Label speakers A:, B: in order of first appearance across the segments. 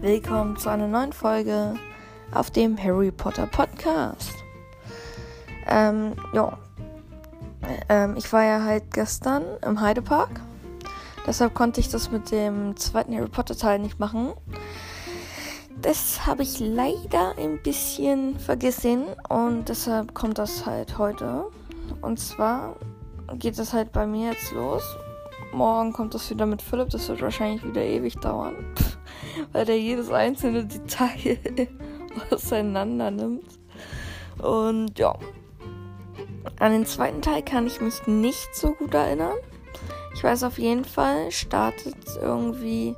A: Willkommen zu einer neuen Folge auf dem Harry Potter Podcast. Ähm, ja. Ähm, ich war ja halt gestern im Heidepark. Deshalb konnte ich das mit dem zweiten Harry Potter Teil nicht machen. Das habe ich leider ein bisschen vergessen und deshalb kommt das halt heute. Und zwar geht das halt bei mir jetzt los. Morgen kommt das wieder mit Philipp. Das wird wahrscheinlich wieder ewig dauern weil der jedes einzelne Detail auseinander nimmt. Und ja, an den zweiten Teil kann ich mich nicht so gut erinnern. Ich weiß auf jeden Fall, startet irgendwie,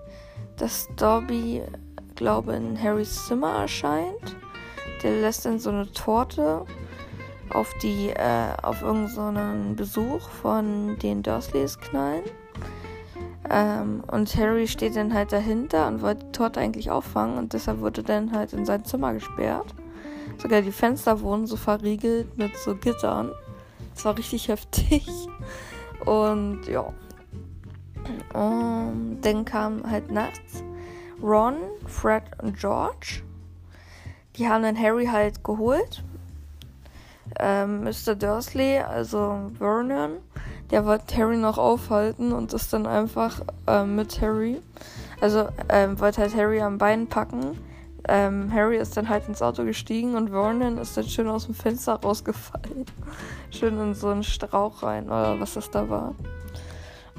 A: dass Dobby, glaube in Harrys Zimmer erscheint. Der lässt dann so eine Torte auf die, äh, auf irgendeinen so Besuch von den Dursleys knallen. Ähm, und Harry steht dann halt dahinter und wollte die Torte eigentlich auffangen und deshalb wurde dann halt in sein Zimmer gesperrt. Sogar die Fenster wurden so verriegelt mit so Gittern. Das war richtig heftig. Und ja. Und dann kam halt nachts Ron, Fred und George. Die haben dann Harry halt geholt. Ähm, Mr. Dursley, also Vernon, der wollte Harry noch aufhalten und ist dann einfach äh, mit Harry. Also ähm, wollte halt Harry am Bein packen. Ähm, Harry ist dann halt ins Auto gestiegen und Vernon ist dann schön aus dem Fenster rausgefallen. schön in so einen Strauch rein oder was das da war.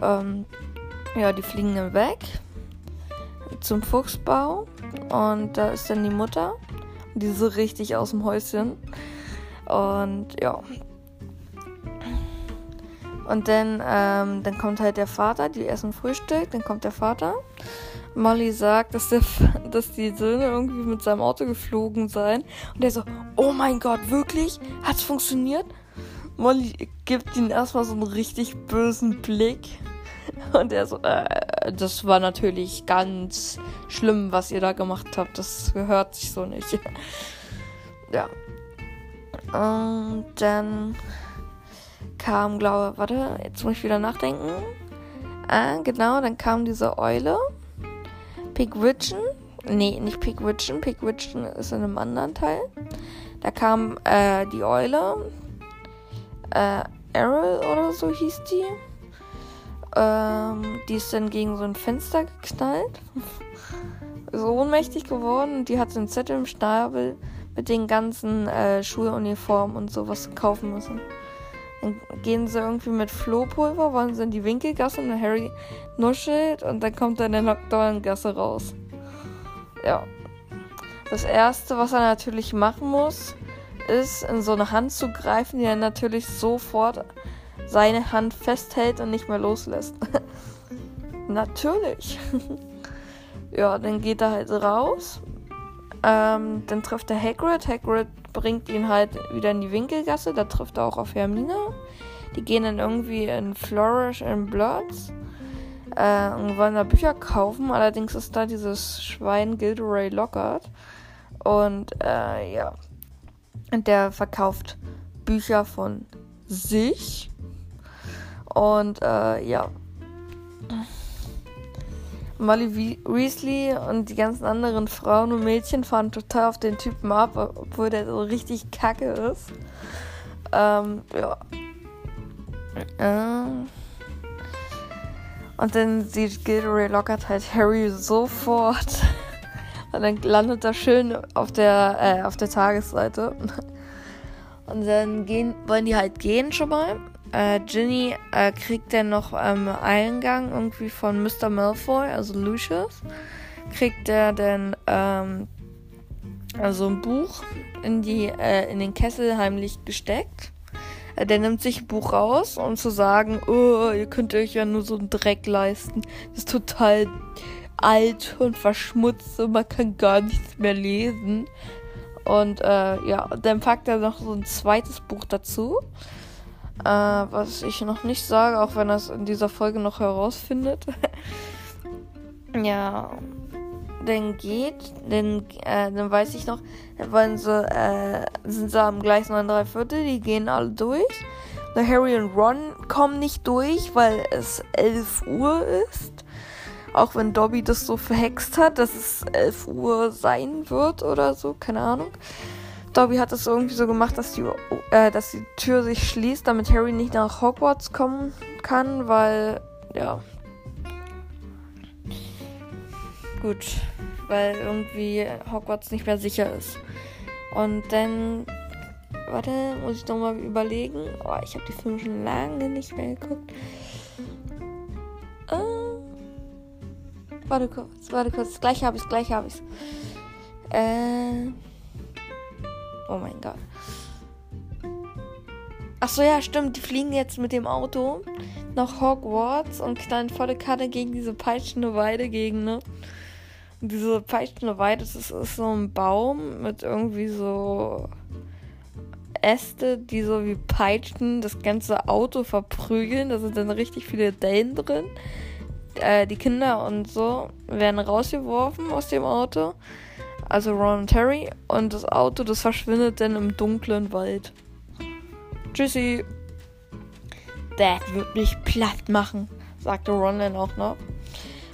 A: Ähm, ja, die fliegen dann weg zum Fuchsbau und da ist dann die Mutter. Die ist so richtig aus dem Häuschen. Und ja, und dann, ähm, dann kommt halt der Vater, die essen Frühstück, dann kommt der Vater. Molly sagt, dass, der, dass die Söhne irgendwie mit seinem Auto geflogen seien. Und er so, oh mein Gott, wirklich? Hat's funktioniert? Molly gibt ihm erstmal so einen richtig bösen Blick. Und er so, äh, das war natürlich ganz schlimm, was ihr da gemacht habt. Das gehört sich so nicht. ja. Und dann kam, glaube ich, warte, jetzt muss ich wieder nachdenken. Ah, genau, dann kam diese Eule. Pigwidgeon. Nee, nicht Pigwidgeon. Pigwidgeon ist in einem anderen Teil. Da kam äh, die Eule. Äh, Errol oder so hieß die. Ähm, die ist dann gegen so ein Fenster geknallt. so ohnmächtig geworden. Die hat so einen Zettel im Schnabel mit den ganzen äh, Schuluniformen und sowas kaufen müssen. Dann gehen sie irgendwie mit Flohpulver, wollen sie in die Winkelgasse und Harry nuschelt und dann kommt er in der Lockdown-Gasse raus. Ja. Das erste, was er natürlich machen muss, ist, in so eine Hand zu greifen, die er natürlich sofort seine Hand festhält und nicht mehr loslässt. natürlich. ja, dann geht er halt raus. Ähm, dann trifft er Hagrid. Hagrid bringt ihn halt wieder in die Winkelgasse. Da trifft er auch auf Hermine. Die gehen dann irgendwie in Flourish and Bloods äh, und wollen da Bücher kaufen. Allerdings ist da dieses Schwein Gilderoy Lockhart. Und äh, ja. Und der verkauft Bücher von sich. Und äh, ja. Molly Weasley und die ganzen anderen Frauen und Mädchen fahren total auf den Typen ab, obwohl der so richtig kacke ist. Ähm, ja. Ähm. Und dann sieht Gilderoy Lockhart halt Harry sofort. Und dann landet er schön auf der, äh, auf der Tagesseite. Und dann gehen, wollen die halt gehen schon mal äh, Ginny äh, kriegt dann noch ähm, Eingang irgendwie von Mr. Malfoy, also Lucius, kriegt er dann ähm, also ein Buch in die äh, in den Kessel heimlich gesteckt. Äh, der nimmt sich ein Buch raus, um zu sagen, oh, ihr könnt euch ja nur so einen Dreck leisten. Das ist total alt und verschmutzt und man kann gar nichts mehr lesen. Und äh, ja, dann packt er noch so ein zweites Buch dazu. Äh, was ich noch nicht sage, auch wenn er es in dieser Folge noch herausfindet. ja. dann geht, dann, äh, dann weiß ich noch, wollen sie, äh, sind sie am Gleis 9 3 Viertel, die gehen alle durch. Der Harry und Ron kommen nicht durch, weil es 11 Uhr ist. Auch wenn Dobby das so verhext hat, dass es 11 Uhr sein wird oder so, keine Ahnung. Dobby hat es irgendwie so gemacht, dass die, äh, dass die Tür sich schließt, damit Harry nicht nach Hogwarts kommen kann, weil, ja. Gut, weil irgendwie Hogwarts nicht mehr sicher ist. Und dann, warte, muss ich nochmal überlegen. Oh, ich habe die Filme schon lange nicht mehr geguckt. Äh, warte kurz, warte kurz. Gleich habe ich es, gleich habe ich es. Äh. Oh mein Gott. Ach so, ja, stimmt. Die fliegen jetzt mit dem Auto nach Hogwarts und knallen volle Karte gegen diese peitschende Weide gegen, ne? Und diese peitschende Weide, das ist, ist so ein Baum mit irgendwie so Äste, die so wie Peitschen das ganze Auto verprügeln. Da sind dann richtig viele Dellen drin. Äh, die Kinder und so werden rausgeworfen aus dem Auto also Ron und Harry, und das Auto, das verschwindet dann im dunklen Wald. Tschüssi. Dad wird mich platt machen, sagte Ron dann auch noch.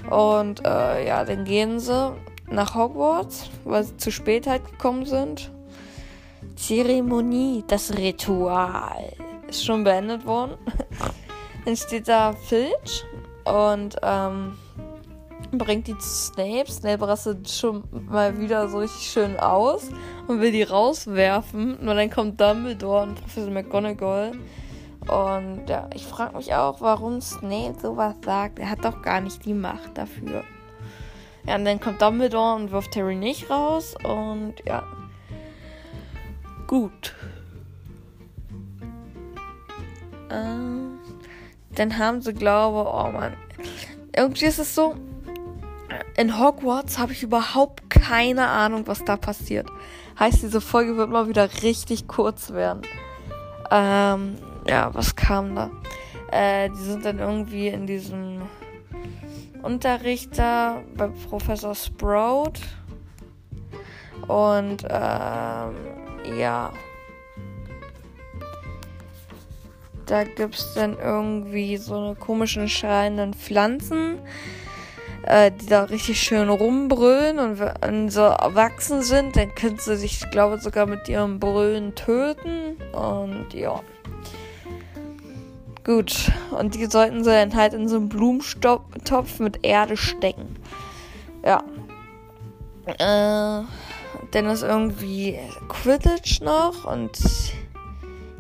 A: Und äh, ja, dann gehen sie nach Hogwarts, weil sie zu spät halt gekommen sind. Zeremonie, das Ritual ist schon beendet worden. dann steht da Filch und ähm, bringt die zu Snape. Snape rastet schon mal wieder so richtig schön aus und will die rauswerfen. Nur dann kommt Dumbledore und Professor McGonagall. Und ja, ich frage mich auch, warum Snape sowas sagt. Er hat doch gar nicht die Macht dafür. Ja, und dann kommt Dumbledore und wirft Harry nicht raus. Und ja. Gut. Ähm, dann haben sie, glaube oh man. Irgendwie ist es so, in Hogwarts habe ich überhaupt keine Ahnung, was da passiert. Heißt, diese Folge wird mal wieder richtig kurz werden. Ähm, ja, was kam da? Äh, die sind dann irgendwie in diesem Unterricht da bei Professor Sprout. Und ähm, ja. Da gibt es dann irgendwie so eine komischen schreienden Pflanzen äh, die da richtig schön rumbrüllen und wenn sie erwachsen sind, dann können sie sich, ich glaube, sogar mit ihrem Brüllen töten. Und ja. Gut. Und die sollten sie dann halt in so einen Blumentopf mit Erde stecken. Ja. Äh, dann ist irgendwie Quidditch noch und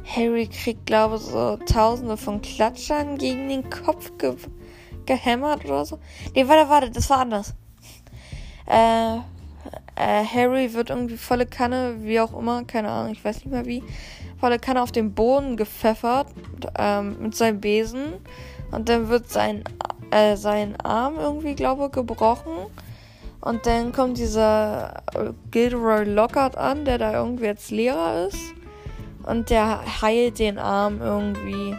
A: Harry kriegt, glaube ich, so tausende von Klatschern gegen den Kopf ge gehämmert oder so. Nee, warte, warte, das war anders. Äh, äh, Harry wird irgendwie volle Kanne, wie auch immer, keine Ahnung, ich weiß nicht mehr wie, volle Kanne auf den Boden gepfeffert ähm, mit seinem Besen. Und dann wird sein, äh, sein Arm irgendwie, glaube ich, gebrochen. Und dann kommt dieser Gilderoy Lockhart an, der da irgendwie jetzt Lehrer ist. Und der heilt den Arm irgendwie.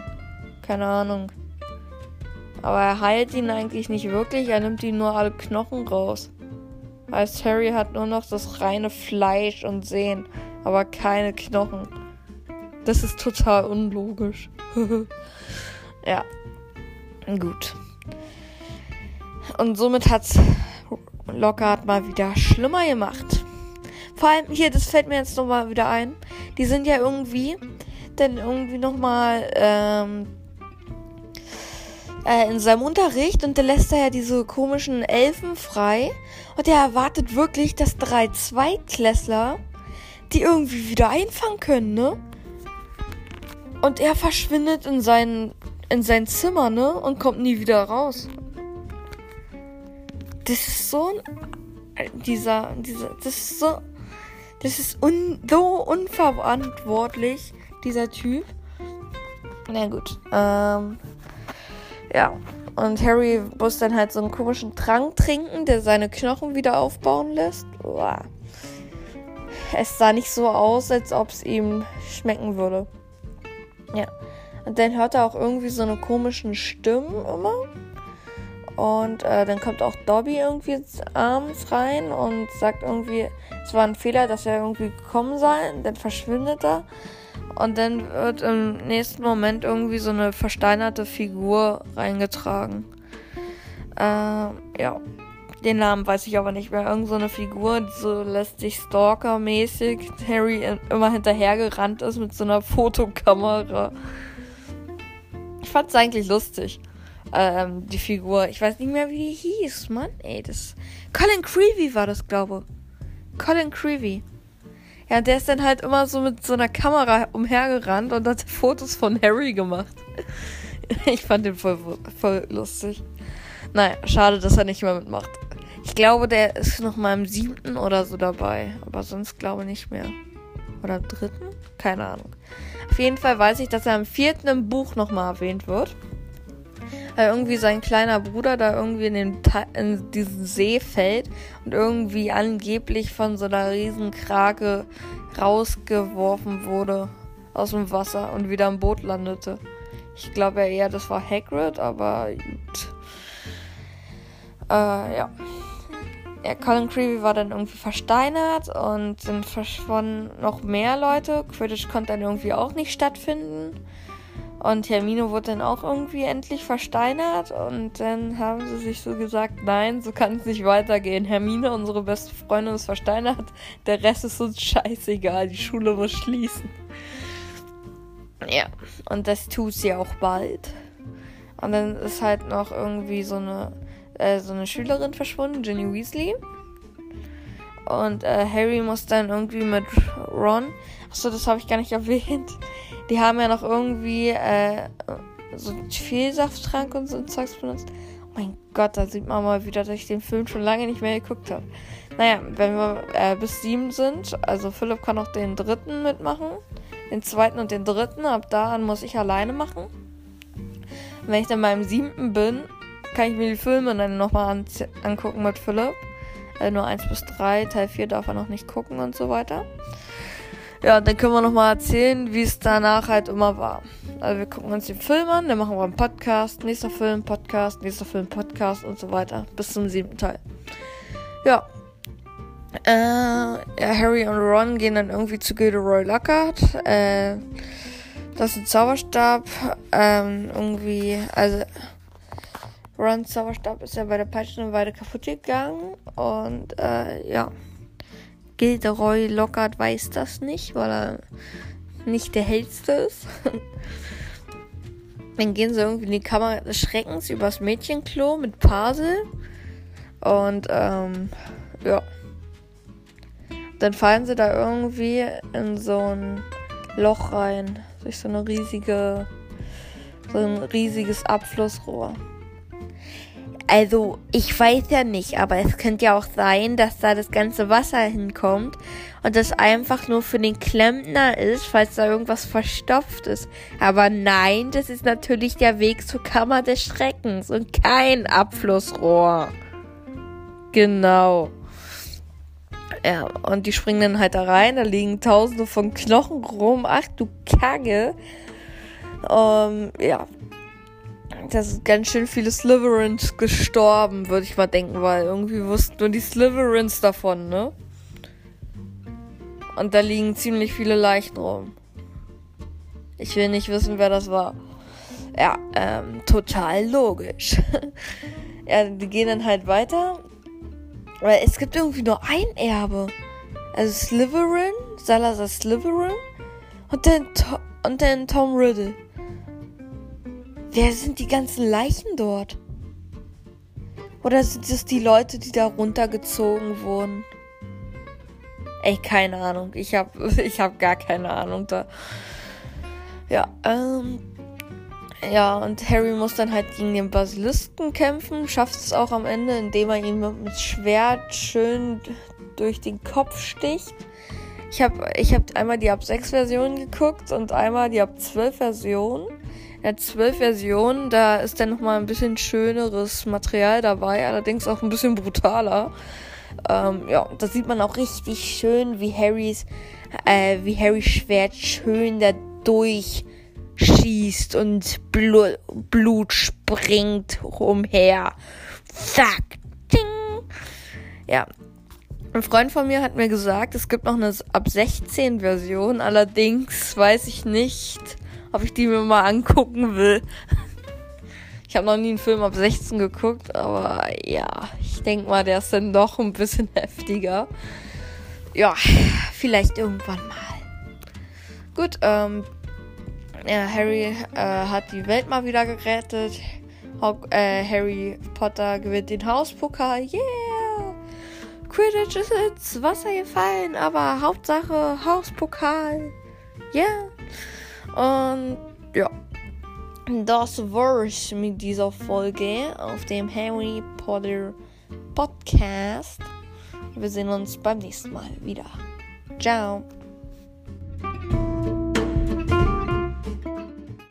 A: Keine Ahnung. Aber er heilt ihn eigentlich nicht wirklich, er nimmt ihm nur alle Knochen raus. Heißt, Harry hat nur noch das reine Fleisch und Sehen, aber keine Knochen. Das ist total unlogisch. ja. Gut. Und somit hat Lockhart mal wieder schlimmer gemacht. Vor allem hier, das fällt mir jetzt nochmal wieder ein. Die sind ja irgendwie dann irgendwie nochmal ähm, äh, in seinem Unterricht und der lässt da ja diese komischen Elfen frei. Und er erwartet wirklich, dass drei Zweitklässler die irgendwie wieder einfangen können, ne? Und er verschwindet in sein, in sein Zimmer, ne? Und kommt nie wieder raus. Das ist so ein. Dieser, dieser, das ist so. Das ist un, so unverantwortlich, dieser Typ. Na gut. Ähm. Ja. Und Harry muss dann halt so einen komischen Trank trinken, der seine Knochen wieder aufbauen lässt. Uah. Es sah nicht so aus, als ob es ihm schmecken würde. Ja. Und dann hört er auch irgendwie so eine komischen Stimmen immer. Und äh, dann kommt auch Dobby irgendwie abends rein und sagt irgendwie, es war ein Fehler, dass er irgendwie gekommen sei. Dann verschwindet er. Und dann wird im nächsten Moment irgendwie so eine versteinerte Figur reingetragen. Äh, ja. Den Namen weiß ich aber nicht mehr. Irgend so eine Figur, die so lässt sich Stalker-mäßig Harry immer hinterhergerannt ist mit so einer Fotokamera. Ich fand's eigentlich lustig. Ähm, die Figur. Ich weiß nicht mehr, wie die hieß. Mann, ey, das. Colin Creevy war das, glaube ich. Colin Creevy. Ja, der ist dann halt immer so mit so einer Kamera umhergerannt und hat Fotos von Harry gemacht. ich fand den voll, voll lustig. Naja, schade, dass er nicht mehr mitmacht. Ich glaube, der ist noch mal im siebten oder so dabei. Aber sonst glaube ich nicht mehr. Oder dritten? Keine Ahnung. Auf jeden Fall weiß ich, dass er im vierten im Buch noch mal erwähnt wird. Weil irgendwie sein kleiner Bruder da irgendwie in, den in diesen See fällt und irgendwie angeblich von so einer riesen Krake rausgeworfen wurde aus dem Wasser und wieder im Boot landete. Ich glaube ja eher, das war Hagrid, aber gut. Äh, ja. Ja, Colin Creevy war dann irgendwie versteinert und dann verschwanden noch mehr Leute. Quidditch konnte dann irgendwie auch nicht stattfinden. Und Hermine wurde dann auch irgendwie endlich versteinert. Und dann haben sie sich so gesagt, nein, so kann es nicht weitergehen. Hermine, unsere beste Freundin, ist versteinert. Der Rest ist uns scheißegal. Die Schule muss schließen. Ja, und das tut sie auch bald. Und dann ist halt noch irgendwie so eine äh, so eine Schülerin verschwunden, Ginny Weasley. Und äh, Harry muss dann irgendwie mit Ron. Achso, das habe ich gar nicht erwähnt. Die haben ja noch irgendwie äh, so einen Vielsafttrank und so ein Zeugs benutzt. Oh mein Gott, da sieht man mal wieder, dass ich den Film schon lange nicht mehr geguckt habe. Naja, wenn wir äh, bis sieben sind, also Philipp kann auch den dritten mitmachen, den zweiten und den dritten, ab da an muss ich alleine machen. Wenn ich dann beim siebten bin, kann ich mir die Filme dann nochmal an angucken mit Philipp. Also nur 1 bis 3, Teil 4 darf er noch nicht gucken und so weiter. Ja, dann können wir nochmal erzählen, wie es danach halt immer war. Also wir gucken uns den Film an, dann machen wir einen Podcast, nächster Film, Podcast, nächster Film, Podcast und so weiter. Bis zum siebten Teil. Ja. Äh, ja, Harry und Ron gehen dann irgendwie zu Gilderoy Lockhart. Äh, das ist ein Zauberstab. Ähm, irgendwie, also Rons Zauberstab ist ja bei der Peitschenweide kaputt gegangen. Und äh, ja. Gilderoy Lockhart weiß das nicht, weil er nicht der hellste ist. Dann gehen sie irgendwie in die Kammer des Schreckens übers Mädchenklo mit Pasel. Und ähm, ja. Dann fallen sie da irgendwie in so ein Loch rein. Durch so eine riesige, so ein riesiges Abflussrohr. Also, ich weiß ja nicht, aber es könnte ja auch sein, dass da das ganze Wasser hinkommt und das einfach nur für den Klempner ist, falls da irgendwas verstopft ist. Aber nein, das ist natürlich der Weg zur Kammer des Schreckens und kein Abflussrohr. Genau. Ja, und die springen dann halt da rein, da liegen tausende von Knochen rum. Ach du Kacke. Um, ja, da sind ganz schön viele Slytherins gestorben, würde ich mal denken, weil irgendwie wussten nur die Slytherins davon, ne? Und da liegen ziemlich viele Leichen rum. Ich will nicht wissen, wer das war. Ja, ähm, total logisch. ja, die gehen dann halt weiter. Weil es gibt irgendwie nur ein Erbe. Also Slytherin, Salazar Slytherin und dann, to und dann Tom Riddle. Wer sind die ganzen Leichen dort? Oder sind es die Leute, die da runtergezogen wurden? Ey, keine Ahnung. Ich hab, ich hab gar keine Ahnung da. Ja, ähm. Ja, und Harry muss dann halt gegen den Basilisken kämpfen. Schafft es auch am Ende, indem er ihn mit Schwert schön durch den Kopf sticht. Ich habe ich hab einmal die Ab 6 Version geguckt und einmal die Ab 12 Version. Er hat zwölf Versionen, da ist dann nochmal ein bisschen schöneres Material dabei, allerdings auch ein bisschen brutaler. Ähm, ja, da sieht man auch richtig schön, wie Harrys, äh, wie Harrys Schwert schön da durchschießt und Blu Blut springt umher. Zack. Ding. Ja. Ein Freund von mir hat mir gesagt, es gibt noch eine ab 16 Version. Allerdings weiß ich nicht, ob ich die mir mal angucken will. Ich habe noch nie einen Film ab 16 geguckt, aber ja, ich denke mal, der ist dann doch ein bisschen heftiger. Ja, vielleicht irgendwann mal. Gut, ähm, ja, Harry äh, hat die Welt mal wieder gerettet. Hog äh, Harry Potter gewinnt den Hauspokal. Yeah! Quidditch ist ins Wasser gefallen, aber Hauptsache Hauspokal. Yeah! Und ja. Das war's mit dieser Folge auf dem Harry Potter Podcast. Wir sehen uns beim nächsten Mal wieder. Ciao.